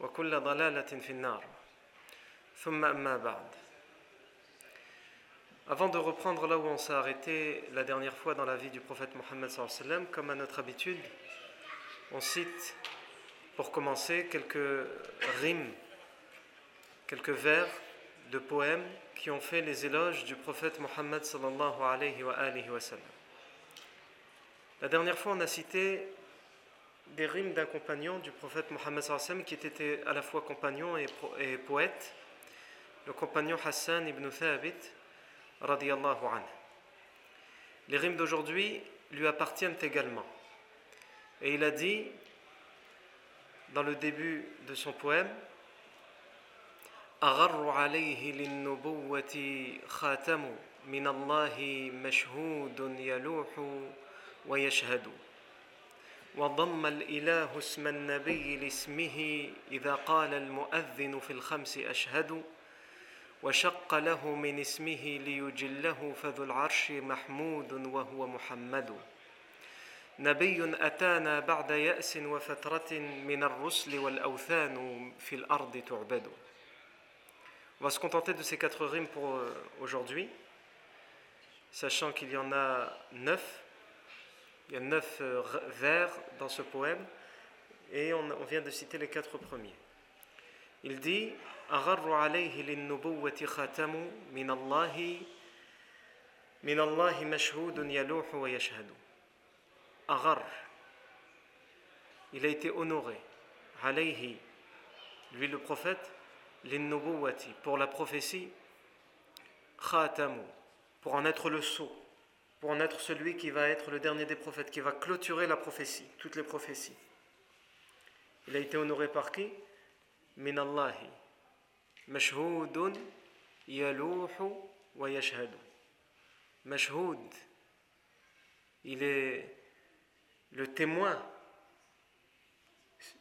وكل ضلالة في النار ثم أما بعد Avant de reprendre là où on s'est arrêté la dernière fois dans la vie du prophète Mohammed sallam, comme à notre habitude, on cite pour commencer quelques rimes, quelques vers de poèmes qui ont fait les éloges du prophète Mohammed sallallahu alayhi wa alihi wa sallam. La dernière fois, on a cité des rimes d'un compagnon du prophète Mohammed sallam qui était à la fois compagnon et, et poète, le compagnon Hassan ibn Thabit radiyallahu anhu. Les rimes d'aujourd'hui lui appartiennent également. Et il a dit dans le début de son poème أغر عليه للنبوة خاتم من الله مشهود يلوح ويشهد وضم الإله اسم النبي لاسمه إذا قال المؤذن في الخمس أشهد وشق له من اسمه ليجله فذو العرش محمود وهو محمد. نبي أتانا بعد يأس وفترة من الرسل والأوثان في الأرض تعبد. On va se contenter de ces quatre rimes pour aujourd'hui, sachant qu'il y en a neuf. Il y a neuf vers dans ce poème et on, on vient de citer les quatre premiers. Il dit أغر عليه للنبوة ختم من الله من الله مشهود يلوح ويشهد أغر Il a été honoré عليه lui le prophète للنبوة pour la prophétie خاتم pour en être le sceau pour en être celui qui va être le dernier des prophètes, qui va clôturer la prophétie, toutes les prophéties. Il a été honoré par qui? Min Allahi. Mashhoudun yaluhu wa yashhadu. Il est le témoin.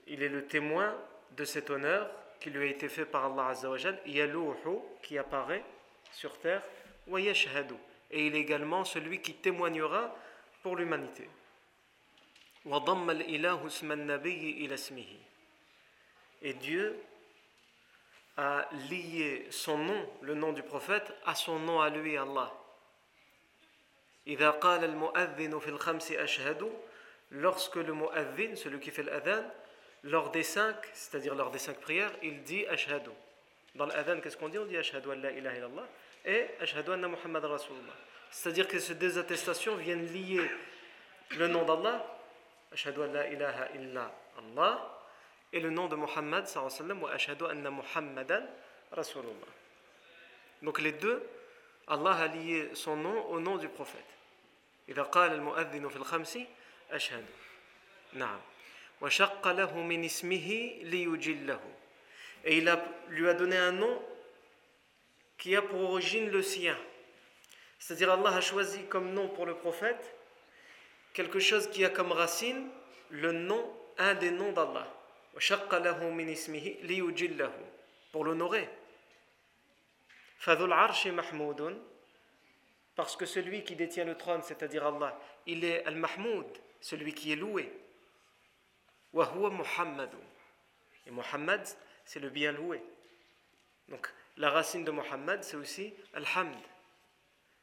Il est le témoin de cet honneur qui lui a été fait par Allah Azza wa Jal, yaluhu, qui apparaît sur terre, wa yashhadu et il est également celui qui témoignera pour l'humanité. Et Dieu a lié son nom, le nom du prophète, à son nom à lui, Allah. Lorsque le mu'adhin, celui qui fait l'adhan, lors des cinq, c'est-à-dire lors des cinq prières, il dit ashhadu. Dans l'adhan, qu'est-ce qu'on dit? On dit ashhadu an la ilaha illallah et Ashhadu anna Muhammad Rasulullah. C'est-à-dire que ces deux attestations viennent lier le nom d'Allah, Ashhadu an la ilaha illa Allah, et le nom de Muhammad sallallahu wa Ashhadu anna Muhammadan Rasulullah. Donc les deux, Allah a lié son nom au nom du prophète. إذا قال المؤذن في الخمس أشهد نعم وشق له من اسمه ليجله et il a, lui a donné un nom qui a pour origine le sien. c'est-à-dire Allah a choisi comme nom pour le prophète quelque chose qui a comme racine le nom, un des noms d'Allah. Pour l'honorer. Parce que celui qui détient le trône, c'est-à-dire Allah, il est al-mahmoud, celui qui est loué. Et Muhammad, c'est le bien loué. Donc, la racine de Muhammad, c'est aussi Al-Hamd.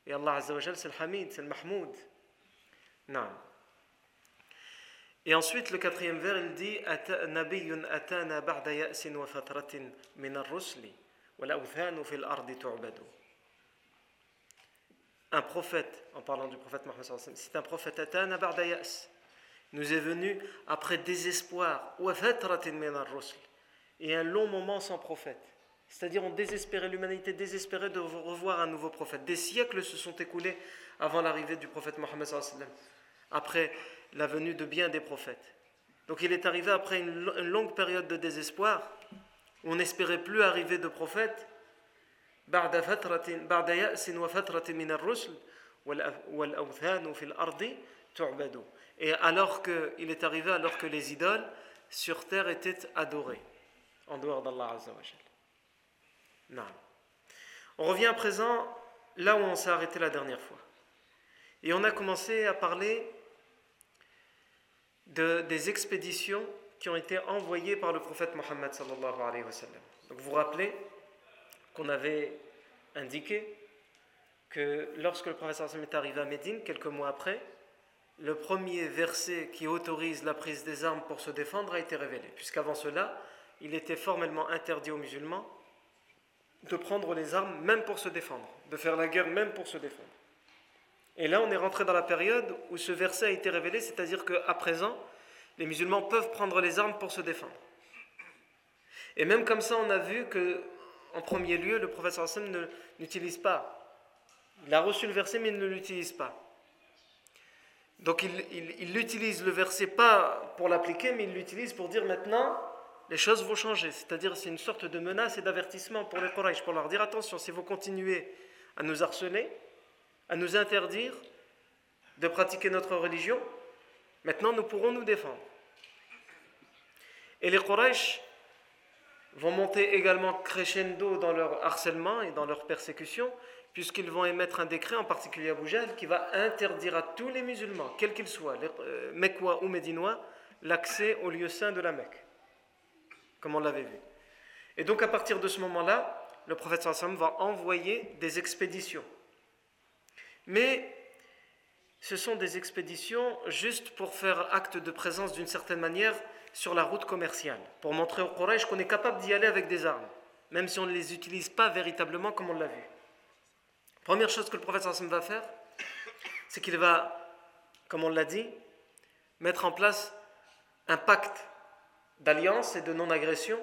Et Allah c'est le Hamid, c'est le Mahmoud. Non. Et ensuite, le quatrième vers, il dit. Un prophète, en parlant du prophète Mohammed c'est un prophète. Nous est venu après désespoir et un long moment sans prophète. C'est-à-dire on désespérait, l'humanité désespérait de revoir un nouveau prophète. Des siècles se sont écoulés avant l'arrivée du prophète Mohammed après la venue de bien des prophètes. Donc il est arrivé après une, longue période de désespoir, où on n'espérait plus arriver de prophète, et alors que, il est arrivé alors que les idoles sur terre étaient adorées, en dehors d'Allah Azza On revient à présent là où on s'est arrêté la dernière fois. Et on a commencé à parler de, des expéditions qui ont été envoyées par le prophète Mohammed sallallahu alayhi wa sallam. Donc vous vous rappelez qu'on avait indiqué que lorsque le prophète sallallahu est arrivé à Médine, quelques mois après, le premier verset qui autorise la prise des armes pour se défendre a été révélé, puisqu'avant cela, il était formellement interdit aux musulmans de prendre les armes même pour se défendre, de faire la guerre même pour se défendre. Et là, on est rentré dans la période où ce verset a été révélé, c'est-à-dire qu'à présent, les musulmans peuvent prendre les armes pour se défendre. Et même comme ça, on a vu que, en premier lieu, le professeur Hassan n'utilise pas. Il a reçu le verset, mais il ne l'utilise pas. Donc il, il utilise le verset pas pour l'appliquer, mais il l'utilise pour dire maintenant, les choses vont changer. C'est-à-dire, c'est une sorte de menace et d'avertissement pour les Quraysh, pour leur dire attention, si vous continuez à nous harceler, à nous interdire de pratiquer notre religion, maintenant nous pourrons nous défendre. Et les Quraysh vont monter également crescendo dans leur harcèlement et dans leur persécution, puisqu'ils vont émettre un décret, en particulier à Boujal, qui va interdire à tous les musulmans, quels qu'ils soient, les, euh, ou médinois, l'accès au lieu saint de la Mecque comme on l'avait vu. Et donc à partir de ce moment-là, le prophète sallam va envoyer des expéditions. Mais ce sont des expéditions juste pour faire acte de présence d'une certaine manière sur la route commerciale, pour montrer au Quraysh qu'on est capable d'y aller avec des armes, même si on ne les utilise pas véritablement comme on l'a vu. Première chose que le prophète sallam va faire, c'est qu'il va, comme on l'a dit, mettre en place un pacte d'alliance et de non-agression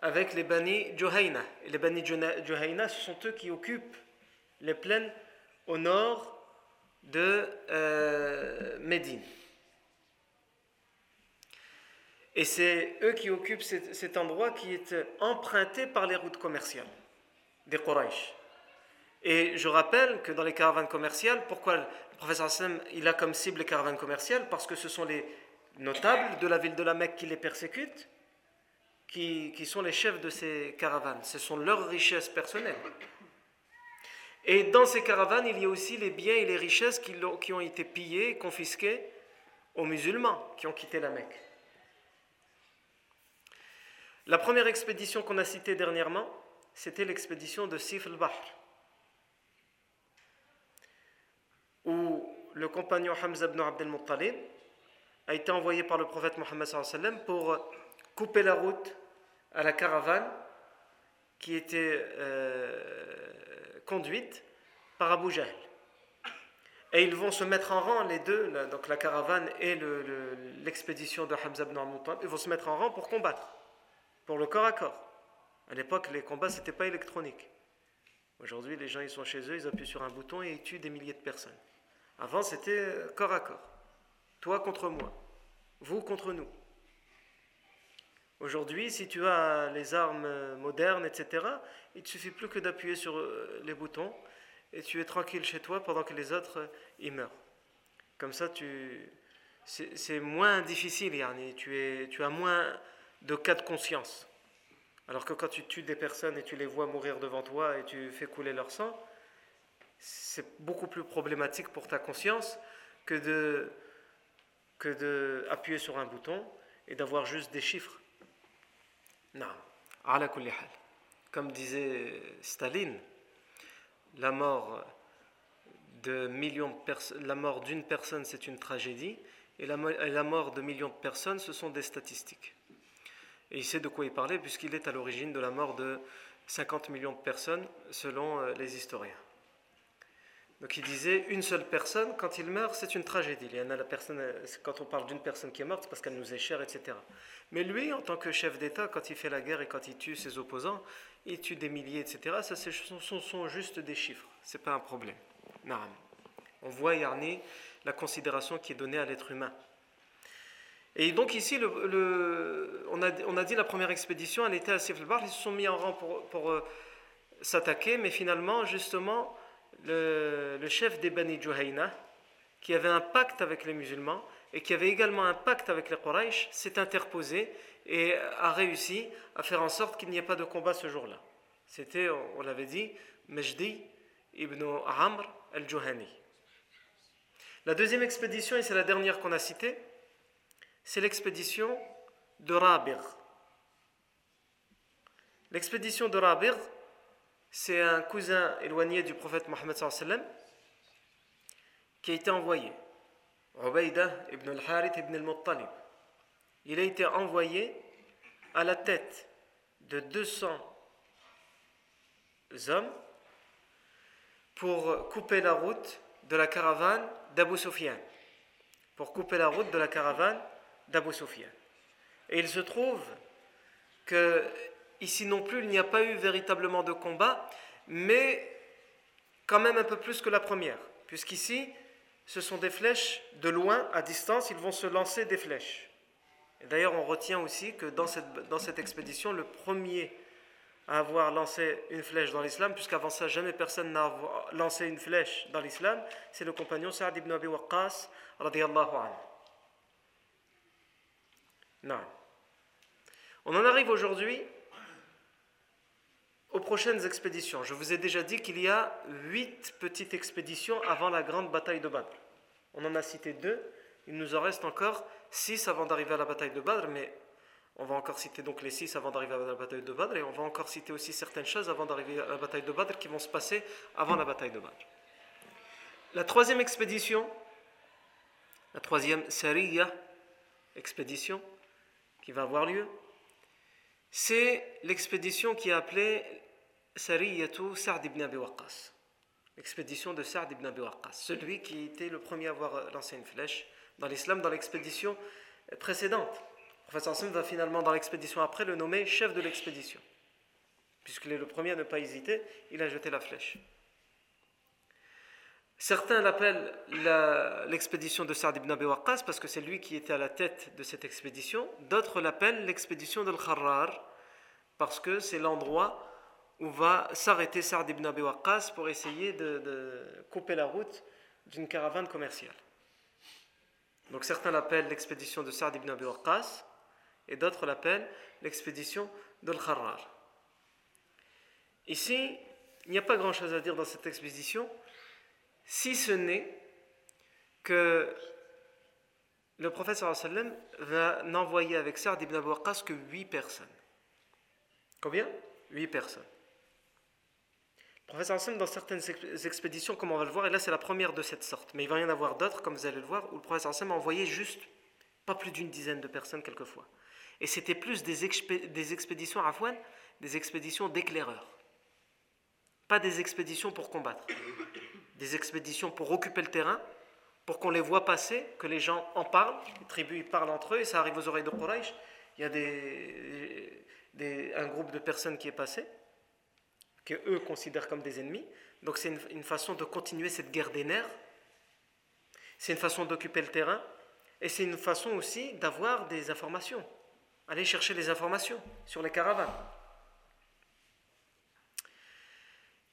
avec les Bani Juhayna. Et les Bani Juhayna, ce sont eux qui occupent les plaines au nord de euh, Médine. Et c'est eux qui occupent cet, endroit qui est emprunté par les routes commerciales des Quraysh. Et je rappelle que dans les caravanes commerciales, pourquoi le professeur Hassan il a comme cible les caravanes commerciales? Parce que ce sont les notables de la ville de la Mecque qui les persécutent, qui, sont les chefs de ces caravanes. Ce sont leurs richesses personnelles. Et dans ces caravanes, il y a aussi les biens et les richesses qui, qui ont été pillés, confisqués aux musulmans qui ont quitté la Mecque. La première expédition qu'on a citée dernièrement, c'était l'expédition de Sif al-Bahr, où le compagnon Hamza ibn Abdel Muttalib a été envoyé par le prophète Mohammed pour couper la route à la caravane qui était euh, conduite par Abu Jahl. Et ils vont se mettre en rang, les deux, donc la caravane et l'expédition de Hamza ibn Muttalib, ils vont se mettre en rang pour combattre, pour le corps à corps. À l'époque, les combats, ce n'était pas électronique. Aujourd'hui, les gens, ils sont chez eux, ils appuient sur un bouton et ils tuent des milliers de personnes. Avant, c'était corps à corps. Toi contre moi, vous contre nous. Aujourd'hui, si tu as les armes modernes, etc., il ne suffit plus que d'appuyer sur euh, les boutons et tu es tranquille chez toi pendant que les autres, euh, y meurent. Comme ça, c'est moins difficile, es, tu as moins de cas de conscience. Alors que quand tu tues des personnes et tu les vois mourir devant toi et tu fais couler leur sang, c'est beaucoup plus problématique pour ta conscience que de, que de appuyer sur un bouton et d'avoir juste des chiffres. Non. Comme disait Staline, la mort de millions la mort d'une personne c'est une tragédie et la, et la mort de millions de personnes ce sont des statistiques. Et il sait de quoi il parlait puisqu'il est à l'origine de la mort de 50 millions de personnes selon euh, les historiens. Donc il disait une seule personne, quand il meurt, c'est une tragédie. Il y en a la personne, quand on parle d'une personne qui est morte, c'est parce qu'elle nous est chère, etc. Mais lui, en tant que chef d'État, quand il fait la guerre et quand il tue ses opposants, il tue des milliers, etc. Ça, ce sont, juste des chiffres. C'est pas un problème. Non. On voit, Yarni, la considération qui est donnée à l'être humain. Et donc ici, on, a, on, a, dit la première expédition, elle était à Siflbar, ils se sont mis en rang pour, pour euh, s'attaquer, mais finalement, justement, le, chef des Bani Juhayna, qui avait un pacte avec les musulmans et qui avait également un pacte avec les Quraysh, s'est interposé et a réussi à faire en sorte qu'il n'y ait pas de combat ce jour-là. C'était, on l'avait dit, Majdi ibn Amr al-Juhani. La deuxième expédition, et c'est la dernière qu'on a citée, c'est l'expédition de Rabir. L'expédition de Rabir, c'est un cousin éloigné du prophète Mohammed qui a été envoyé. Ubaïda ibn al-Harith ibn al-Muttalib. Il a été envoyé à la tête de 200 hommes pour couper la route de la caravane d'Abu Sufyan. Pour couper la route de la caravane d'Abu Sufyan. Et il se trouve que ici non plus, il n'y a pas eu véritablement de combat, mais quand même un peu plus que la première, puisqu'ici, ce sont des flèches de loin, à distance, ils vont se lancer des flèches. D'ailleurs, on retient aussi que dans cette, dans cette expédition, le premier à avoir lancé une flèche dans l'islam, puisqu'avant ça, jamais personne n'a lancé une flèche dans l'islam, c'est le compagnon Saad ibn Abi Waqqas, radiallahu anhu. Non. On en arrive aujourd'hui aux prochaines expéditions. Je vous ai déjà dit qu'il y a huit petites expéditions avant la grande bataille de Badr. On en a cité deux, il nous en reste encore six avant d'arriver à la bataille de Badr, mais on va encore citer donc les six avant d'arriver à la bataille de Badr, et on va encore citer aussi certaines choses avant d'arriver à la bataille de Badr qui vont se passer avant la bataille de Badr. La troisième expédition, la troisième Sariya expédition, qui va avoir lieu, c'est l'expédition qui est appelée Sariyatu Sa'd ibn Abi Waqqas. L'expédition de Sa'd ibn Abi Waqqas, celui qui était le premier à avoir lancé une flèche dans l'islam dans l'expédition précédente. Le professeur Hassan va finalement dans l'expédition après le nommer chef de l'expédition. Puisqu'il est le premier à ne pas hésiter, il a jeté la flèche. Certains l'appellent l'expédition de Sa'd ibn Abi Waqqas parce que c'est lui qui était à la tête de cette expédition. D'autres l'appellent l'expédition de Kharrar parce que c'est l'endroit où va s'arrêter Sa'd ibn Abi Waqqas pour essayer de, couper la route d'une caravane commerciale. Donc certains l'appellent l'expédition de Sa'd ibn Abi Waqqas et d'autres l'appellent l'expédition de Kharrar. Ici, il n'y a pas grand-chose à dire dans cette expédition si ce n'est que le prophète sallam va n'envoyer avec Sa'd ibn Abu Waqqas que 8 personnes. Combien? 8 personnes. Prophète sallam dans certaines expéditions, comme on va le voir, et là c'est la première de cette sorte, mais il va y en avoir d'autres, comme vous allez le voir, où le sallam a envoyé juste pas plus d'une dizaine de personnes quelquefois. Et c'était plus des, des expéditions à des expéditions d'éclaireurs. Pas des expéditions pour combattre des expéditions pour occuper le terrain, pour qu'on les voit passer, que les gens en parlent, les tribus parlent entre eux et ça arrive aux oreilles de Quraysh. Il y a des, un groupe de personnes qui est passé, que eux considèrent comme des ennemis. Donc c'est une, façon de continuer cette guerre des nerfs. C'est une façon d'occuper le terrain et c'est une façon aussi d'avoir des informations. Aller chercher les informations sur les caravanes.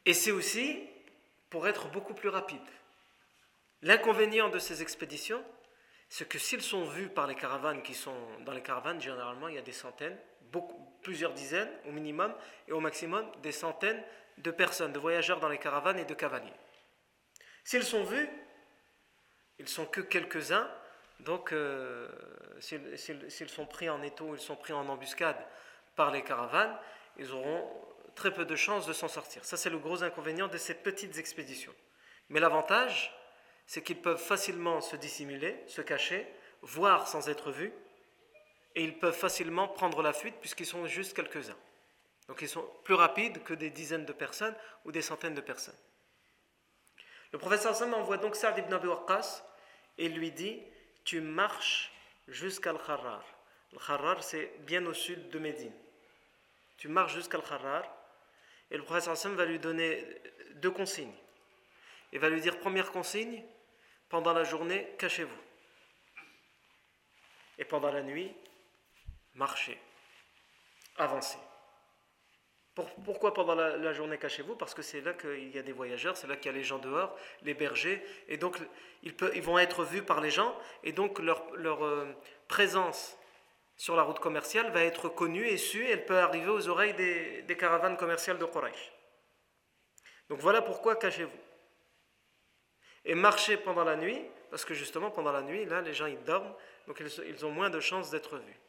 Et c'est aussi pour être beaucoup plus rapide. L'inconvénient de ces expéditions, c'est que s'ils sont vus par les caravanes qui sont dans les caravanes, généralement il y a des centaines, plusieurs dizaines au minimum et au maximum des centaines de personnes, de voyageurs dans les caravanes et de cavaliers. S'ils sont vus, ils sont que quelques-uns, donc euh, s'ils sont pris en étau, ils sont pris en embuscade par les caravanes, ils auront très peu de chances de s'en sortir. Ça, c'est le gros inconvénient de ces petites expéditions. Mais l'avantage, c'est qu'ils peuvent facilement se dissimuler, se cacher, voir sans être vus, et ils peuvent facilement prendre la fuite puisqu'ils sont juste quelques-uns. Donc ils sont plus rapides que des dizaines de personnes ou des centaines de personnes. Le professeur Sam envoie donc Saad ibn Abi Waqqas et lui dit Tu marches jusqu'à Al-Kharrar. Al-Kharrar, c'est bien au sud de Médine. Tu marches jusqu'à Al-Kharrar et le professeur Sam va lui donner deux consignes. Il va lui dire Première consigne, pendant la journée, cachez-vous. Et pendant la nuit, marchez, avancez. Pourquoi pendant la, journée cachez-vous? Parce que c'est là qu'il y a des voyageurs, c'est là qu'il y a les gens dehors, les bergers, et donc ils, vont être vus par les gens, et donc leur, euh, présence sur la route commerciale va être connue et sue, elle peut arriver aux oreilles des, des caravanes commerciales de Quraysh. Donc voilà pourquoi cachez-vous. Et marchez pendant la nuit, parce que justement pendant la nuit, là les gens ils dorment, donc ils ont moins de chances d'être vus.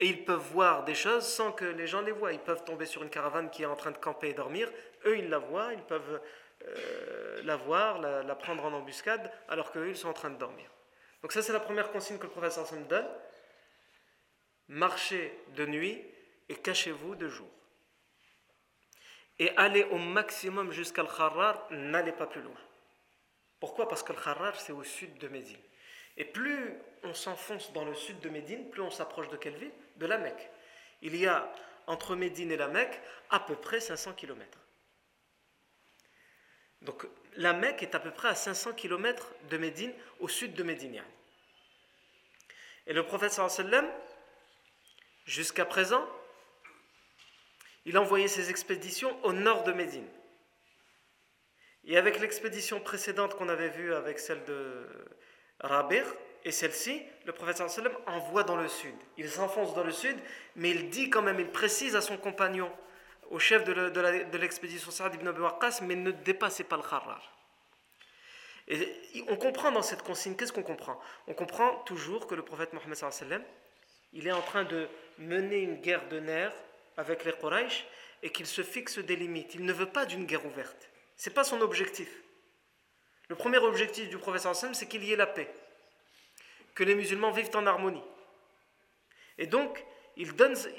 Et ils peuvent voir des choses sans que les gens les voient. Ils peuvent tomber sur une caravane qui est en train de camper et dormir. Eux, ils la voient, ils peuvent euh, la voir, la, prendre en embuscade, alors qu'eux, ils sont en train de dormir. Donc ça, c'est la première consigne que le professeur Sam donne. Marchez de nuit et cachez-vous de jour. Et allez au maximum jusqu'à Al-Kharrar, n'allez pas plus loin. Pourquoi? Parce que le Kharrar, c'est au sud de Médine. Et plus on s'enfonce dans le sud de Médine, plus on s'approche de quelle De la Mecque. Il y a entre Médine et la Mecque à peu près 500 km. Donc la Mecque est à peu près à 500 km de Médine, au sud de Médine. Et le prophète sallam, jusqu'à présent, il envoyait ses expéditions au nord de Médine. Et avec l'expédition précédente qu'on avait vue avec celle de Rabir, et celle-ci, le prophète sallam envoie dans le sud. Il s'enfonce dans le sud, mais il dit quand même, il précise à son compagnon, au chef de l'expédition Saad ibn Abi Waqqas, mais ne dépassez pas le Kharrar. Et on comprend dans cette consigne, qu'est-ce qu'on comprend? On comprend toujours que le prophète Mohammed sallam, il est en train de mener une guerre de nerfs avec les Quraysh et qu'il se fixe des limites. Il ne veut pas d'une guerre ouverte. Ce n'est pas son objectif. Le premier objectif du prophète sallam, c'est qu'il y ait la paix que les musulmans vivent en harmonie. Et donc, il,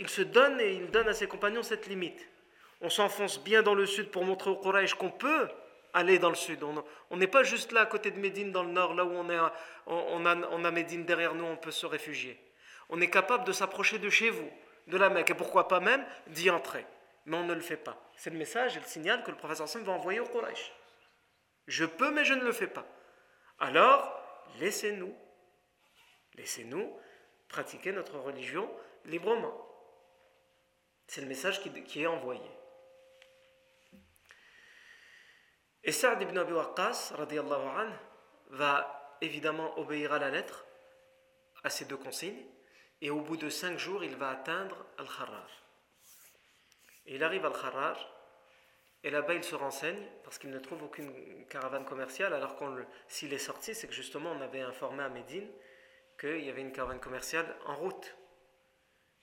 se donne et il donne à ses compagnons cette limite. On s'enfonce bien dans le sud pour montrer au Quraysh qu'on peut aller dans le sud. On n'est pas juste là à côté de Médine dans le nord, là où on a Médine derrière nous, on peut se réfugier. On est capable de s'approcher de chez vous, de la Mecque, et pourquoi pas même d'y entrer. Mais on ne le fait pas. C'est le message et le signal que le professeur Sam va envoyer au Quraysh. Je peux, mais je ne le fais pas. Alors, laissez-nous Laissez-nous pratiquer notre religion librement. C'est le message qui, est envoyé. Et Saad ibn Abi Waqqas, an, va évidemment obéir à la lettre, à ces deux consignes, et au bout de cinq jours, il va atteindre Al-Kharrar. il arrive à Al-Kharrar, et là-bas, il se renseigne, parce qu'il ne trouve aucune caravane commerciale, alors qu'on s'il est sorti, c'est que justement, on avait informé à Médine qu'il y avait une caravane commerciale en route.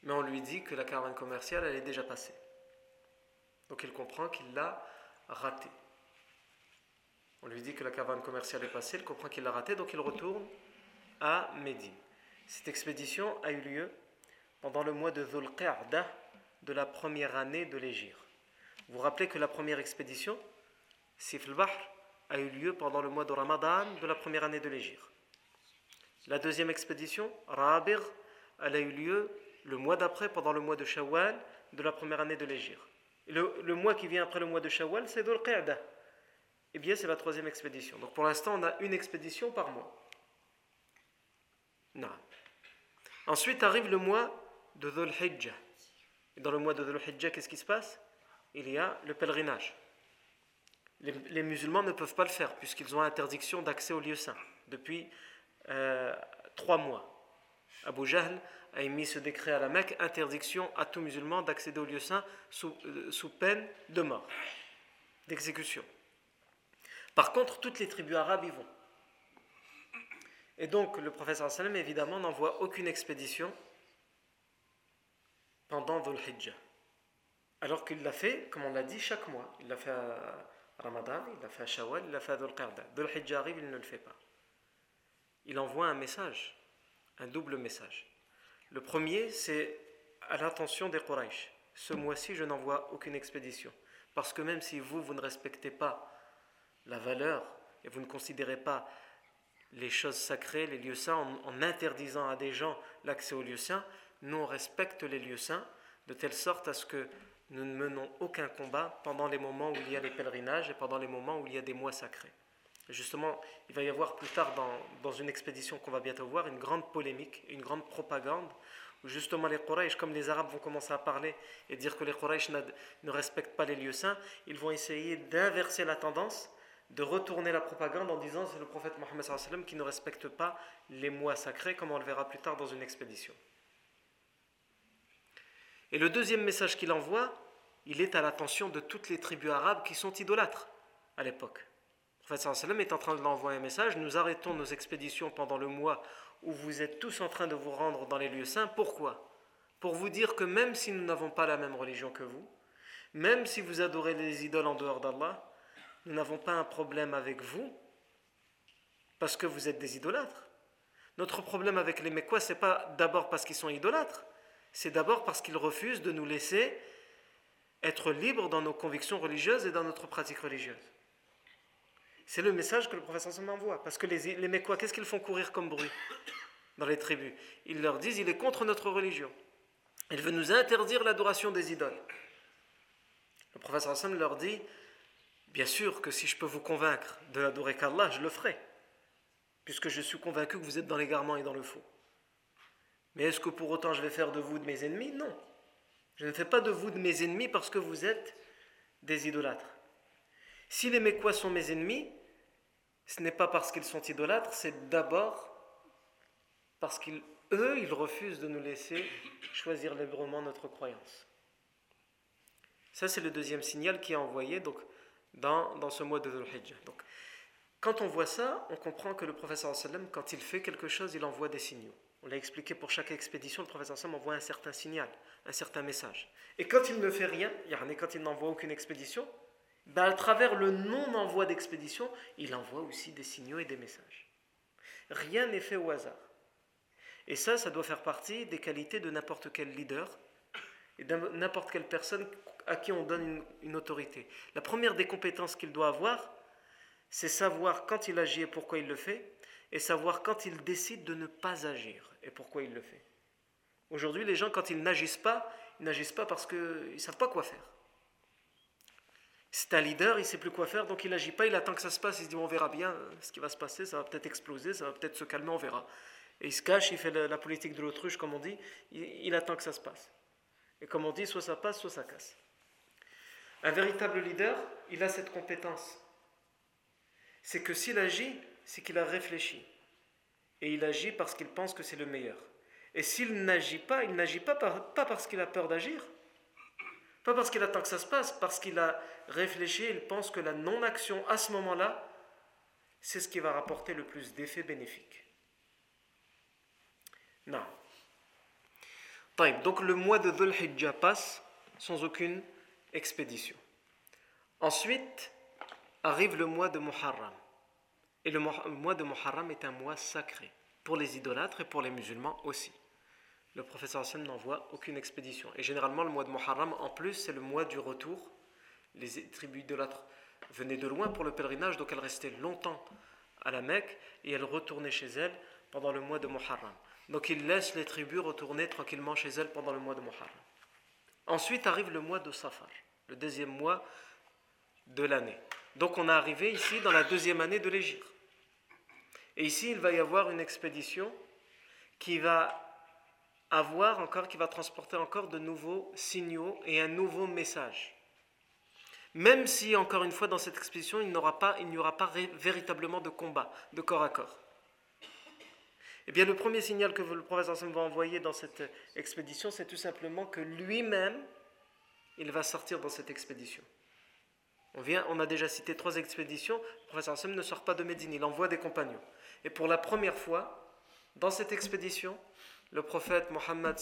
Mais on lui dit que la caravane commerciale, elle est déjà passée. Donc il comprend qu'il l'a ratée. On lui dit que la caravane commerciale est passée, il comprend qu'il l'a ratée, donc il retourne à Médine. Cette expédition a eu lieu pendant le mois de Dhul de la première année de l'Égypte. Vous vous rappelez que la première expédition, Sif a eu lieu pendant le mois de Ramadan de la première année de l'Égypte. La deuxième expédition, Rabir, elle a eu lieu le mois d'après, pendant le mois de Shawwal de la première année de l'Égypte. Le, le, mois qui vient après le mois de Shawwal, c'est Dhul Qa'da. Eh bien, c'est la troisième expédition. Donc pour l'instant, on a une expédition par mois. Non. Ensuite arrive le mois de Dhul Hijjah. Et dans le mois de Dhul Hijjah, qu'est-ce qui se passe? Il y a le pèlerinage. Les, les musulmans ne peuvent pas le faire puisqu'ils ont interdiction d'accès au lieu saint depuis euh, trois mois. Abu Jahl a émis ce décret à la Mecque, interdiction à tout musulman d'accéder au lieu saint sous, euh, peine de mort, d'exécution. Par contre, toutes les tribus arabes y vont. Et donc, le professeur évidemment, n'envoie aucune expédition pendant Dhul Hijjah. Alors qu'il l'a fait, comme on l'a dit, chaque mois. Il l'a fait à Ramadan, il l'a fait à Shawwal, il l'a fait à Dhul Qa'da. Dhul Hijjah arrive, il ne le fait pas. Il envoie un message, un double message. Le premier, c'est à l'attention des Quraysh. Ce mois-ci, je n'envoie aucune expédition. Parce que même si vous, vous ne respectez pas la valeur et vous ne considérez pas les choses sacrées, les lieux saints, en, interdisant à des gens l'accès aux lieux saints, nous on les lieux saints de telle sorte à ce que nous ne menons aucun combat pendant les moments où il y a les pèlerinages et pendant les moments où il y a des mois sacrés. Justement, il va y avoir plus tard dans, une expédition qu'on va bientôt voir une grande polémique, une grande propagande où justement les Quraysh, comme les Arabes vont commencer à parler et dire que les Quraysh ne respectent pas les lieux saints, ils vont essayer d'inverser la tendance de retourner la propagande en disant c'est le prophète Mohammed qui ne respecte pas les mois sacrés, comme on le verra plus tard dans une expédition. Et le deuxième message qu'il envoie, il est à l'attention de toutes les tribus arabes qui sont idolâtres à l'époque. Prophète sallam est en train de l'envoyer un message nous arrêtons nos expéditions pendant le mois où vous êtes tous en train de vous rendre dans les lieux saints. Pourquoi? Pour vous dire que même si nous n'avons pas la même religion que vous, même si vous adorez les idoles en dehors d'Allah, nous n'avons pas un problème avec vous parce que vous êtes des idolâtres. Notre problème avec les Mécois, ce n'est pas d'abord parce qu'ils sont idolâtres, c'est d'abord parce qu'ils refusent de nous laisser être libres dans nos convictions religieuses et dans notre pratique religieuse. C'est le message que le professeur s'en envoie. Parce que les, les qu'est-ce qu'ils font courir comme bruit dans les tribus? Ils leur disent il est contre notre religion. Il veut nous interdire l'adoration des idoles. Le professeur Hassan leur dit Bien sûr que si je peux vous convaincre de n'adorer qu'Allah, je le ferai, puisque je suis convaincu que vous êtes dans l'égarement et dans le faux. Mais est-ce que pour autant je vais faire de vous de mes ennemis? Non. Je ne fais pas de vous de mes ennemis parce que vous êtes des idolâtres. Si les Mécois sont mes ennemis, ce n'est pas parce qu'ils sont idolâtres, c'est d'abord parce qu'eux, ils refusent de nous laisser choisir librement notre croyance. Ça, c'est le deuxième signal qui est envoyé. Donc, dans, ce mois de Dhul. Donc, quand on voit ça, on comprend que le professeur sallam, quand il fait quelque chose, il envoie des signaux. On l'a expliqué pour chaque expédition, le professeur sallam envoie un certain signal, un certain message. Et quand il ne fait rien, quand il n'envoie aucune expédition, ben, à travers le non-envoi d'expédition, il envoie aussi des signaux et des messages. Rien n'est fait au hasard. Et ça, ça doit faire partie des qualités de n'importe quel leader et de n'importe quelle personne à qui on donne une, autorité. La première des compétences qu'il doit avoir, c'est savoir quand il agit et pourquoi il le fait, et savoir quand il décide de ne pas agir et pourquoi il le fait. Aujourd'hui, les gens, quand ils n'agissent pas, ils n'agissent pas parce qu'ils ne savent pas quoi faire. C'est un leader, il sait plus quoi faire, donc il n'agit pas, il attend que ça se passe, il se dit on verra bien ce qui va se passer, ça va peut-être exploser, ça va peut-être se calmer, on verra. Et il se cache, il fait la, politique de l'autruche, comme on dit, il attend que ça se passe. Et comme on dit, soit ça passe, soit ça casse. Un véritable leader, il a cette compétence. C'est que s'il agit, c'est qu'il a réfléchi. Et il agit parce qu'il pense que c'est le meilleur. Et s'il n'agit pas, il n'agit pas, pas parce qu'il a peur d'agir, pas parce qu'il attend que ça se passe, parce qu'il a réfléchi il pense que la non-action à ce moment-là, c'est ce qui va rapporter le plus d'effets bénéfiques. Non. Donc le mois de Dhul Hijjah passe sans aucune expédition. Ensuite arrive le mois de Muharram. Et le mois de Muharram est un mois sacré pour les idolâtres et pour les musulmans aussi. Le professeur Hassan n'envoie aucune expédition. Et généralement, le mois de Muharram, en plus, c'est le mois du retour. Les tribus idolâtres venaient de loin pour le pèlerinage, donc elles restaient longtemps à la Mecque et elles retournaient chez elles pendant le mois de Muharram. Donc ils laissent les tribus retourner tranquillement chez elles pendant le mois de Muharram. Ensuite arrive le mois de Safar le deuxième mois de l'année. Donc on est arrivé ici dans la deuxième année de l'Égypte. Et ici, il va y avoir une expédition qui va avoir encore, qui va transporter encore de nouveaux signaux et un nouveau message. Même si, encore une fois, dans cette expédition, il n'y aura pas, il aura pas véritablement de combat, de corps à corps. Eh bien, le premier signal que le prophète va envoyer dans cette expédition, c'est tout simplement que lui-même, il va sortir dans cette expédition. On, vient, on a déjà cité trois expéditions. Le prophète ne sort pas de Médine, il envoie des compagnons. Et pour la première fois, dans cette expédition, le prophète Mohammed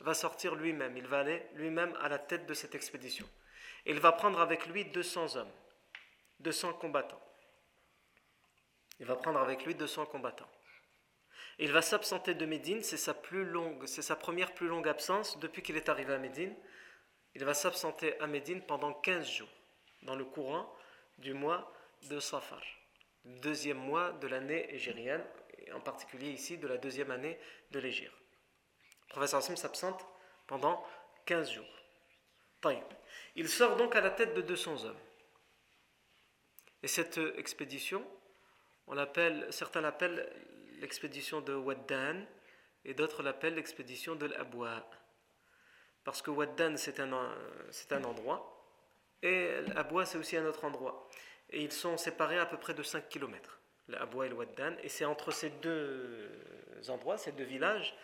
va sortir lui-même. Il va aller lui-même à la tête de cette expédition. Il va prendre avec lui 200 hommes, 200 combattants. Il va prendre avec lui 200 combattants. Il va s'absenter de Médine, c'est sa, plus longue, c'est sa première plus longue absence depuis qu'il est arrivé à Médine. Il va s'absenter à Médine pendant 15 jours, dans le courant du mois de Safar, deuxième mois de l'année égérienne, et en particulier ici de la deuxième année de l'Égir. Le professeur Hassim s'absente pendant 15 jours. Il sort donc à la tête de 200 hommes. Et cette expédition, on l'appelle, certains l'appellent l'expédition de Waddan et d'autres l'appellent l'expédition de l'Abwa. Parce que Waddan c'est un, c'est un endroit et l'Abwa c'est aussi un autre endroit. Et ils sont séparés à peu près de 5 km, l'Abwa et le Waddan. Et c'est entre ces deux endroits, ces deux villages,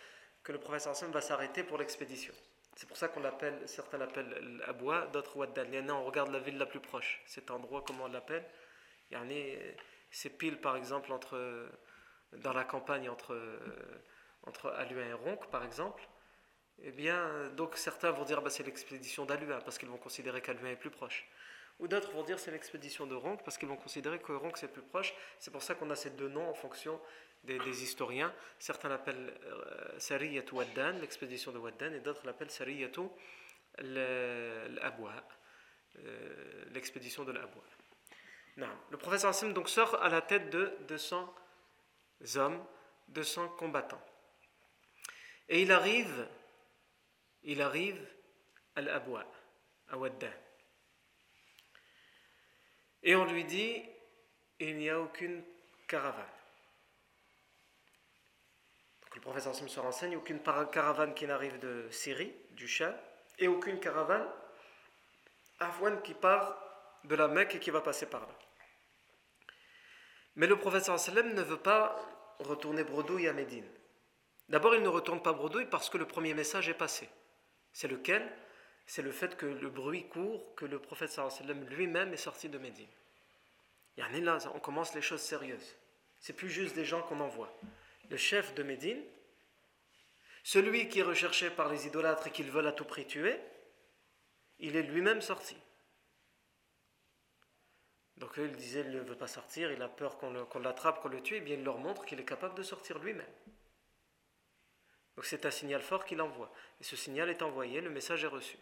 que le professeur Hassan va s'arrêter pour l'expédition. C'est pour ça qu'on l'appelle, certains l'appellent l'Abwa, d'autres Waddan. on regarde la ville la plus proche. Cet endroit, comment on l'appelle? C'est pile par exemple entre, dans la campagne entre, entre et Ronc par exemple. Eh bien, donc certains vont dire bah, c'est l'expédition d'Aluin parce qu'ils vont considérer qu'Aluin est plus proche. Ou d'autres vont dire c'est l'expédition de Ronc parce qu'ils vont considérer que Ronc c'est plus proche. C'est pour ça qu'on a ces deux noms en fonction des, historiens. Certains l'appellent euh, Sariyatu Waddan, l'expédition de Waddan, et d'autres l'appellent Sariyatu l'Abwa, euh, l'expédition de l'Abwa. Le professeur Hassim donc sort à la tête de 200 hommes, 200 combattants. Et il arrive, il arrive à l'Abwa, à Waddan. Et on lui dit, il n'y a aucune caravane. Le professeur Hassim se renseigne, aucune caravane qui n'arrive de Syrie, du Shah, et aucune caravane afouane qui part de la Mecque et qui va passer par là. Mais le prophète sallam ne veut pas retourner bredouille à Médine. D'abord, il ne retourne pas bredouille parce que le premier message est passé. C'est lequel? C'est le fait que le bruit court, que le prophète sallam lui-même est sorti de Médine. Et là, on commence les choses sérieuses. C'est plus juste des gens qu'on envoie. Le chef de Médine, celui qui est recherché par les idolâtres et qu'ils veulent à tout prix tuer, il est lui-même sorti. Donc il disait, il ne veut pas sortir, il a peur qu'on l'attrape, qu'on le tue, et bien il leur montre qu'il est capable de sortir lui-même. Donc c'est un signal fort qu'il envoie. Et ce signal est envoyé, le message est reçu.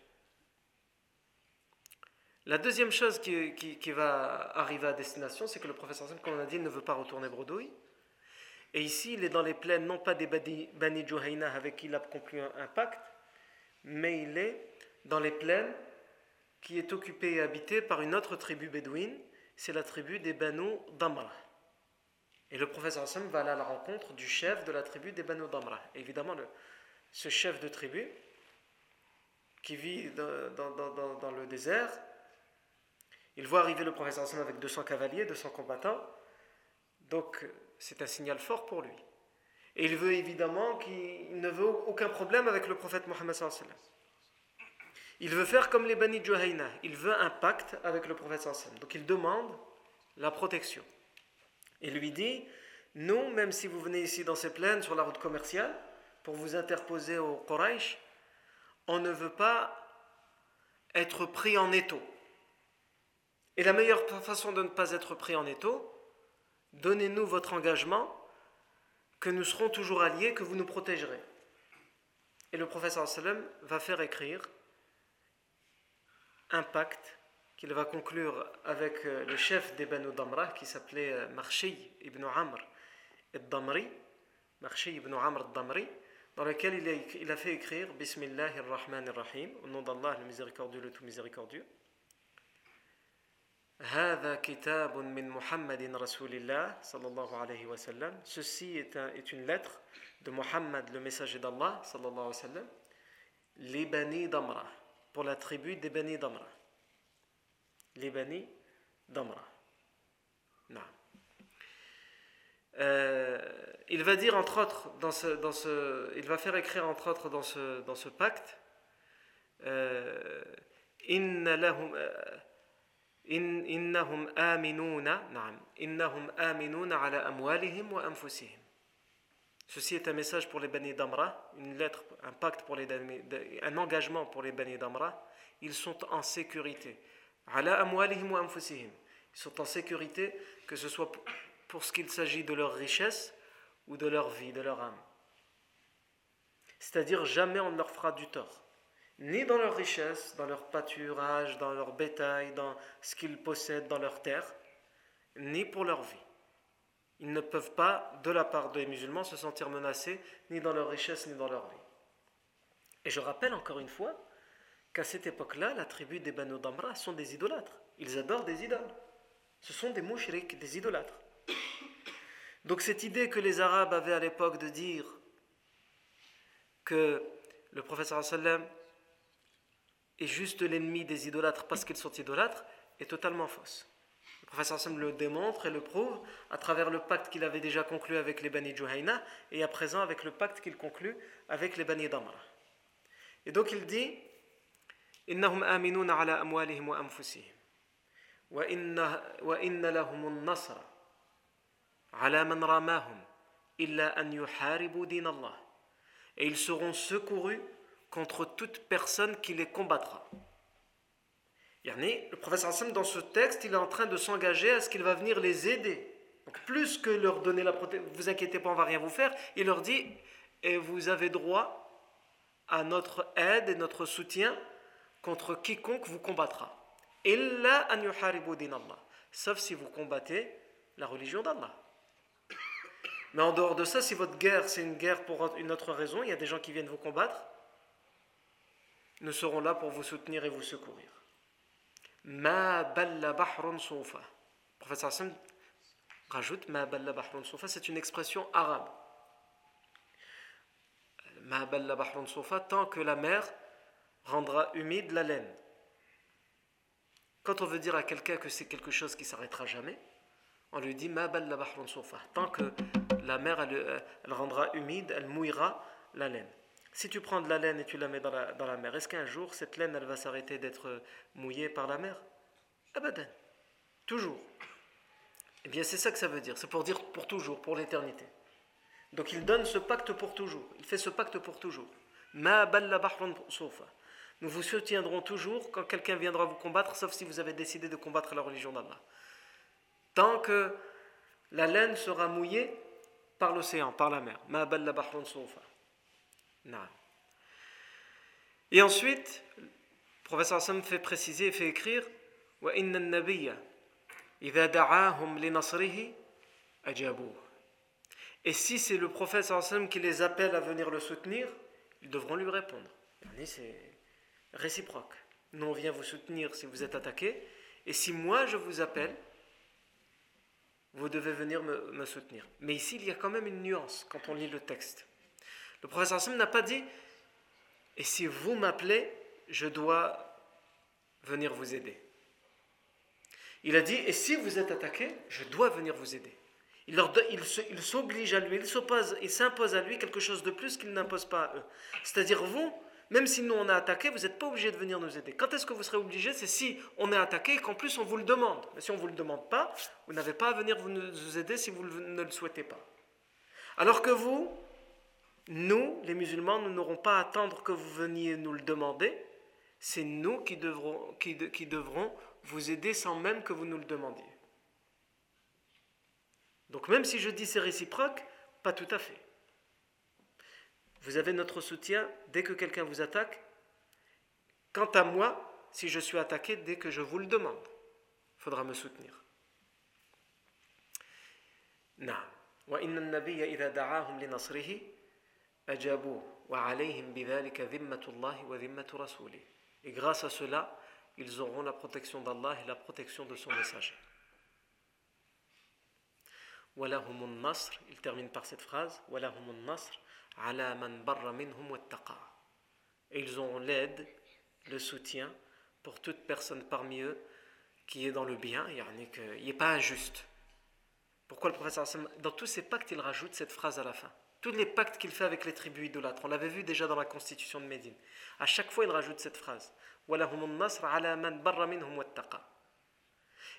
La deuxième chose qui, va arriver à destination, c'est que le professeur comme on a dit, ne veut pas retourner bredouille. Et ici, il est dans les plaines, non pas des Bani Juhayna avec qui il a conclu un pacte, mais il est dans les plaines qui est occupée et habitée par une autre tribu bédouine c'est la tribu des Banu Damra. Et le professeur Hassan va aller à la rencontre du chef de la tribu des Banu Damra. évidemment, ce chef de tribu, qui vit dans, le désert, il voit arriver le professeur Hassan avec 200 cavaliers, 200 combattants. Donc, c'est un signal fort pour lui. Et il veut évidemment qu'il ne veut aucun problème avec le prophète Mohammed il veut faire comme les Bani Juhayna. Il veut un pacte avec le prophète. Donc il demande la protection. Il lui dit Nous, même si vous venez ici dans ces plaines sur la route commerciale pour vous interposer au Quraysh, on ne veut pas être pris en étau. Et la meilleure façon de ne pas être pris en étau, donnez-nous votre engagement que nous serons toujours alliés, que vous nous protégerez. Et le prophète sallam va faire écrire un pacte qu'il va conclure avec euh, le chef des Banu Damra qui s'appelait euh, Marchi ibn Amr al-Damri, Marchi ibn Amr al-Damri, dans lequel il a, fait écrire Bismillah ar-Rahman ar-Rahim, au nom d'Allah le miséricordieux, le tout miséricordieux. هذا كتاب من محمد رسول الله صلى الله عليه وسلم Ceci est, un, est une lettre de Muhammad, le messager d'Allah صلى الله عليه وسلم les Bani Damra pour la tribu des Bani Damra. Les Bani Damra. Non. Euh, il va dire entre autres, dans ce, dans ce, il va faire écrire entre autres dans ce, dans ce pacte, euh, Inna lahum, euh, Ceci est un message pour les Bani d'Amra, une lettre, un pacte un engagement pour les Bani d'Amra. Ils sont en sécurité. Ils sont en sécurité, que ce soit pour ce qu'il s'agit de leur richesse ou de leur vie, de leur âme. C'est-à-dire jamais on ne leur fera du tort. Ni dans leur richesse, dans leur pâturage, dans leur bétail, dans ce qu'ils possèdent, dans leur terre, ni pour leur vie. Ils ne peuvent pas, de la part des musulmans, se sentir menacés, ni dans leur richesse, ni dans leur vie. Et je rappelle encore une fois qu'à cette époque-là, la tribu des Banu Damra sont des idolâtres. Ils adorent des idoles. Ce sont des mouchriks, des idolâtres. Donc cette idée que les Arabes avaient à l'époque de dire que le professeur sallam est juste l'ennemi des idolâtres parce qu'ils sont idolâtres est totalement fausse. Le professeur sallam le démontre et le prouve à travers le pacte qu'il avait déjà conclu avec les Bani Juhayna et à présent avec le pacte qu'il conclut avec les Bani Damra. Et donc il dit إنهم آمنون على أموالهم وأنفسهم وإن, وإن لهم النصر et ils seront secourus contre toute personne qui les combattra. le professeur Hassan, dans ce texte, il est en train de s'engager à ce qu'il va venir les aider. Donc, plus que leur donner la protection, vous inquiétez pas, on va rien vous faire, il leur dit, et vous avez droit à notre aide et notre soutien contre quiconque vous combattra. Sauf si vous combattez la religion d'Allah. Mais en dehors de ça, si votre guerre, c'est une guerre pour une autre raison, il y a des gens qui viennent vous combattre, nous serons là pour vous soutenir et vous secourir. Ma balla bahrun soufa. Professeur Hassan rajoute Ma balla soufa, c'est une expression arabe. Ma balla bahrun soufa, tant que la mer rendra humide la laine. Quand on veut dire à quelqu'un que c'est quelque chose qui s'arrêtera jamais, on lui dit Ma balla bahrun soufa. Tant que la mer, euh, elle, rendra humide, elle mouillera la laine. Si tu prends de la laine et tu la mets dans la, mer, est-ce qu'un jour cette laine, elle va s'arrêter d'être mouillée par la mer? Abadan. Toujours. Eh bien, c'est ça que ça veut dire. C'est pour dire pour toujours, pour l'éternité. Donc il donne ce pacte pour toujours. Il fait ce pacte pour toujours. Ma Nous vous soutiendrons toujours quand quelqu'un viendra vous combattre, sauf si vous avez décidé de combattre la religion d'Allah. Tant que la laine sera mouillée, par l'océan, par la mer. Et ensuite, le professeur Hassan fait préciser et fait écrire Et si c'est le prophète Hassan qui les appelle à venir le soutenir, ils devront lui répondre. C'est réciproque. Nous, on vient vous soutenir si vous êtes attaqué. Et si moi, je vous appelle, vous devez venir me, soutenir. Mais ici, il y a quand même une nuance quand on lit le texte. Le professeur Hassim n'a pas dit Et si vous m'appelez, je dois venir vous aider. Il a dit Et si vous êtes attaqué, je dois venir vous aider. Il, s'oblige à lui, il s'impose à lui quelque chose de plus qu'il n'impose pas à eux. C'est-à-dire, vous, même si nous on a attaqué, vous n'êtes pas obligé de venir nous aider. Quand est-ce que vous serez obligé C'est si on est attaqué et qu'en plus on vous le demande. Mais si on ne vous le demande pas, vous n'avez pas à venir nous aider si vous ne le souhaitez pas. Alors que vous, nous, les musulmans, nous n'aurons pas à attendre que vous veniez nous le demander. C'est nous qui devrons, vous aider sans même que vous nous le demandiez. Donc même si je dis c'est réciproque, pas tout à fait. Vous avez notre soutien dès que quelqu'un vous attaque. Quant à moi, si je suis attaqué dès que je vous le demande, il faudra me soutenir. Et grâce à cela, ils auront la protection d'Allah et la protection de son messager. Il termine par cette phrase et ils ont l'aide, le soutien pour toute personne parmi eux qui est dans le bien, qu'il n'est pas injuste. Pourquoi le professeur Dans tous ses pactes, il rajoute cette phrase à la fin. Tous les pactes qu'il fait avec les tribus idolâtres, on l'avait vu déjà dans la constitution de Médine. À chaque fois, il rajoute cette phrase.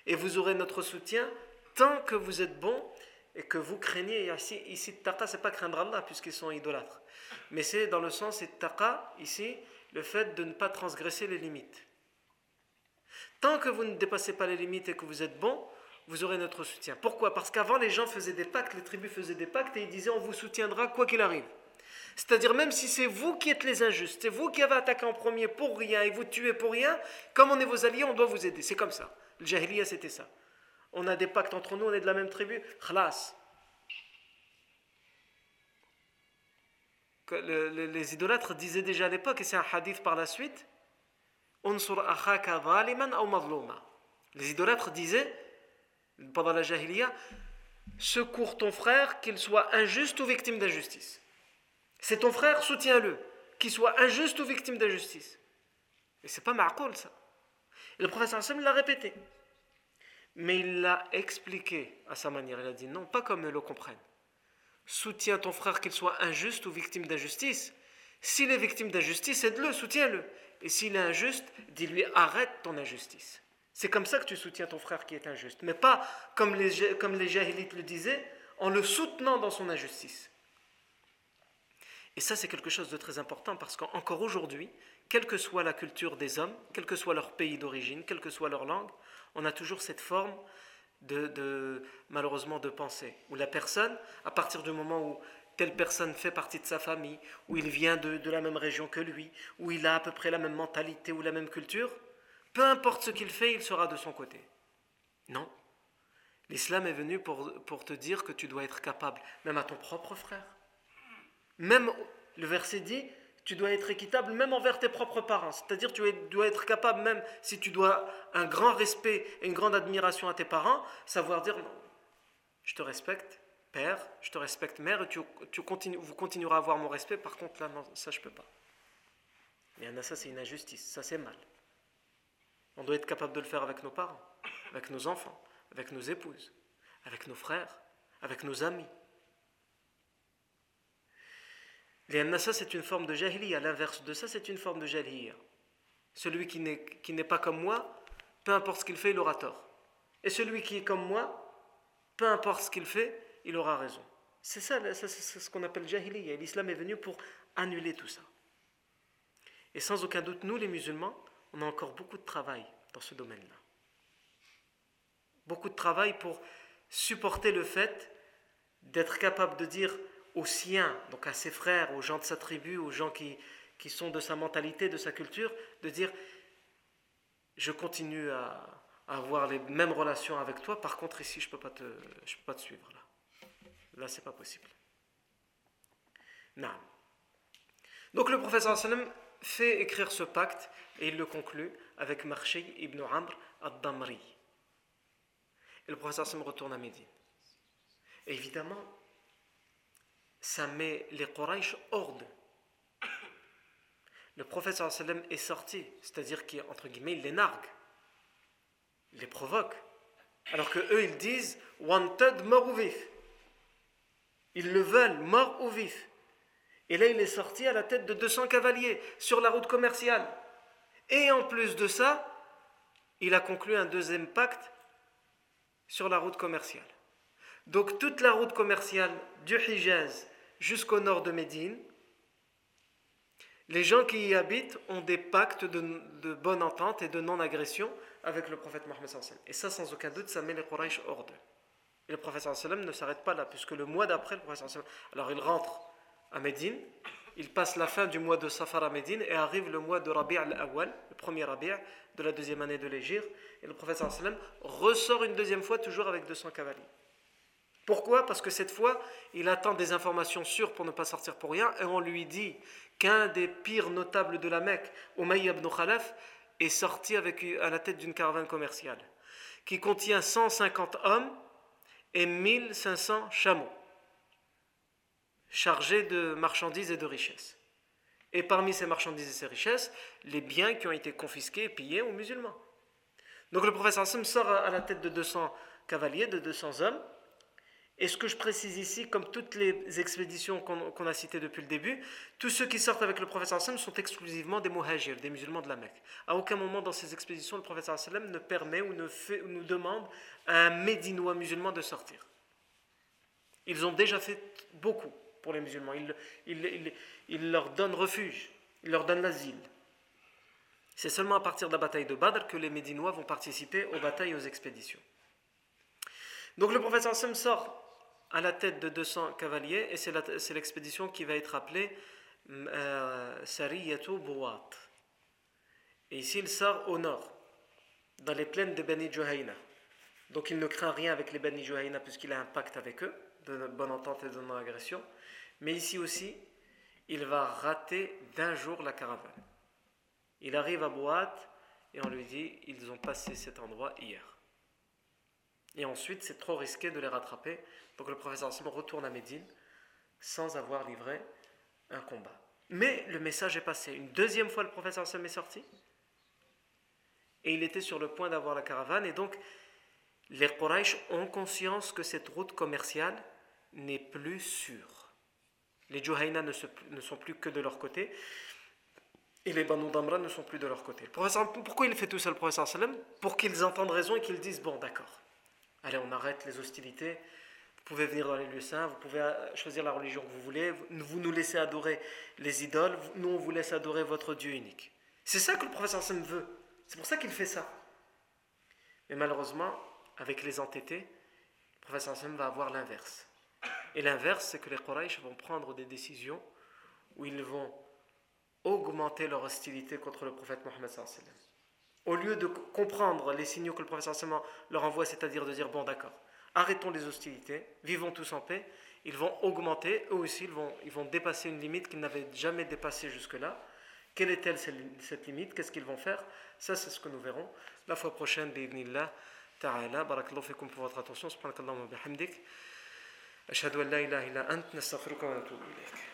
Et vous aurez notre soutien tant que vous êtes bon et que vous craignez. Ici, ici taqa, c'est pas craindre Allah puisqu'ils sont idolâtres. Mais c'est dans le sens, c'est taqa, ici, le fait de ne pas transgresser les limites. Tant que vous ne dépassez pas les limites et que vous êtes bon, vous aurez notre soutien. Pourquoi? Parce qu'avant, les gens faisaient des pactes, les tribus faisaient des pactes et ils disaient on vous soutiendra quoi qu'il arrive. C'est-à-dire même si c'est vous qui êtes les injustes, c'est vous qui avez attaqué en premier pour rien et vous tuez pour rien, comme on est vos alliés, on doit vous aider. C'est comme ça. Le jahiliya, c'était ça. On a des pactes entre nous, on est de la même tribu. Khlas. les idolâtres disaient déjà à l'époque, et c'est un hadith par la suite, les idolâtres disaient pendant la jahiliya, secours ton frère, qu'il soit injuste ou victime d'injustice. C'est ton frère, soutiens-le, qu'il soit injuste ou victime d'injustice. Et c'est pas ma'koul ça. Et le professeur Hassan l'a répété. Mais il l'a expliqué à sa manière. Il a dit non, pas comme eux le comprennent. Soutiens ton frère qu'il soit injuste ou victime d'injustice. S'il est victime d'injustice, aide-le, soutiens-le. Et s'il est injuste, dis-lui arrête ton injustice. C'est comme ça que tu soutiens ton frère qui est injuste, mais pas comme les, comme les le disaient, en le soutenant dans son injustice. Et ça, c'est quelque chose de très important parce qu'encore aujourd'hui, quelle que soit la culture des hommes, quel que soit leur pays d'origine, quelle que soit leur langue, on a toujours cette forme de, malheureusement de pensée, où la personne, à partir du moment où telle personne fait partie de sa famille, où il vient de, de la même région que lui, où il a à peu près la même mentalité ou la même culture, peu importe ce qu'il fait, il sera de son côté. Non. L'islam est venu pour, pour te dire que tu dois être capable, même à ton propre frère. Même, le verset dit, tu dois être équitable même envers tes propres parents. C'est-à-dire tu dois être capable, même si tu dois un grand respect et une grande admiration à tes parents, savoir dire non, je te respecte, père, je te respecte, mère, et tu, tu vous continuerez à avoir mon respect, par contre là, non, ça je peux pas. Et ça c'est une injustice, ça c'est mal. On doit être capable de le faire avec nos parents, avec nos enfants, avec nos épouses, avec nos frères, avec nos amis. ça, c'est une forme de jahiliya. L'inverse de ça, c'est une forme de jahiliya. Celui qui n'est pas comme moi, peu importe ce qu'il fait, il aura tort. Et celui qui est comme moi, peu importe ce qu'il fait, il aura raison. C'est ça, c'est ce qu'on appelle jahiliya. L'islam est venu pour annuler tout ça. Et sans aucun doute, nous les musulmans, on a encore beaucoup de travail dans ce domaine-là. Beaucoup de travail pour supporter le fait d'être capable de dire aux siens, donc à ses frères, aux gens de sa tribu, aux gens qui, qui sont de sa mentalité, de sa culture, de dire je continue à, avoir les mêmes relations avec toi, par contre ici je ne peux, pas te, peux pas te suivre là. Là c'est pas possible. Non. Donc le professeur sallam fait écrire ce pacte et il le conclut avec Marchi ibn Amr ad-Damri. Et le professeur sallam retourne à Médine. évidemment, ça met les Quraysh hors d'eux. Le professeur est sorti, c'est-à-dire qu'entre guillemets, il les nargue, il les provoque. Alors que eux, ils disent wanted, mort ou vif. Ils le veulent, mort ou vif. Et là, il est sorti à la tête de 200 cavaliers sur la route commerciale. Et en plus de ça, il a conclu un deuxième pacte sur la route commerciale. Donc toute la route commerciale du Hijaz jusqu'au nord de Médine, les gens qui y habitent ont des pactes de, bonne entente et de non-agression avec le prophète Mohammed. Et ça, sans aucun doute, ça met les Quraysh hors d'eux. Et le prophète ne s'arrête pas là, puisque le mois d'après, le prophète alors il rentre à Médine, il passe la fin du mois de Safar à Médine et arrive le mois de Rabi' al-Awwal, le premier Rabi' de la deuxième année de l'Égypte, et le prophète ressort une deuxième fois toujours avec 200 cavaliers. Pourquoi? Parce que cette fois, il attend des informations sûres pour ne pas sortir pour rien, et on lui dit qu'un des pires notables de la Mecque, Umayy ibn Khalaf, est sorti avec, à la tête d'une caravane commerciale, qui contient 150 hommes et 1500 chameaux chargés de marchandises et de richesses. Et parmi ces marchandises et ces richesses, les biens qui ont été confisqués et pillés aux musulmans. Donc le professeur Hassan sort à la tête de 200 cavaliers, de 200 hommes, Et ce que je précise ici, comme toutes les expéditions qu'on a citées depuis le début, tous ceux qui sortent avec le prophète sallam sont exclusivement des muhajirs, des musulmans de la Mecque. À aucun moment dans ces expéditions, le prophète sallam ne permet ou ne fait, ou nous demande à un médinois musulman de sortir. Ils ont déjà fait beaucoup pour les musulmans. Il, leur donne refuge, il leur donne l'asile. C'est seulement à partir de la bataille de Badr que les Médinois vont participer aux batailles et aux expéditions. Donc le prophète Sam sort à la tête de 200 cavaliers et c'est l'expédition qui va être appelée euh, Sariyatu Buwat. Et ici il sort au nord, dans les plaines de Beni Juhayna. Donc il ne craint rien avec les Beni Juhayna puisqu'il a un pacte avec eux, de bonne entente et de non-agression. Mais ici aussi, il va rater d'un jour la caravane. Il arrive à Boîte et on lui dit ils ont passé cet endroit hier. Et ensuite, c'est trop risqué de les rattraper. Donc le professeur Hassan retourne à Médine sans avoir livré un combat. Mais le message est passé. Une deuxième fois, le professeur Hassan est sorti. Et il était sur le point d'avoir la caravane. Et donc, les Quraysh ont conscience que cette route commerciale n'est plus sûre. Les Juhayna ne, sont plus que de leur côté. Et les Banu Damra ne sont plus de leur côté. pourquoi il fait tout ça, le professeur sallam? Pour qu'ils entendent raison et qu'ils disent Bon, d'accord, allez, on arrête les hostilités. Vous pouvez venir dans les lieux saints, vous pouvez euh, choisir la religion que vous voulez. Vous nous laissez adorer les idoles, nous, on vous laisse adorer votre Dieu unique. C'est ça que le professeur sallam veut. C'est pour ça qu'il fait ça. Mais malheureusement, avec les entêtés, le professeur sallam va avoir l'inverse. Et l'inverse, c'est que les Quraysh vont prendre des décisions où ils vont augmenter leur hostilité contre le prophète Mohammed. Au lieu de comprendre les signaux que le prophète leur envoie, c'est-à-dire de dire bon, d'accord, arrêtons les hostilités, vivons tous en paix, ils vont augmenter, eux aussi, ils vont, ils vont dépasser une limite qu'ils n'avaient jamais dépassée jusque-là. Quelle est-elle cette limite? Qu'est-ce qu'ils vont faire? Ça, c'est ce que nous verrons la fois prochaine, bi'idnillah ta'ala. Barakallahu fikum pour votre attention. Subhanakallahu wa bihamdik. أشهد أن لا إله إلا أنت نستغفرك ونتوب إليك.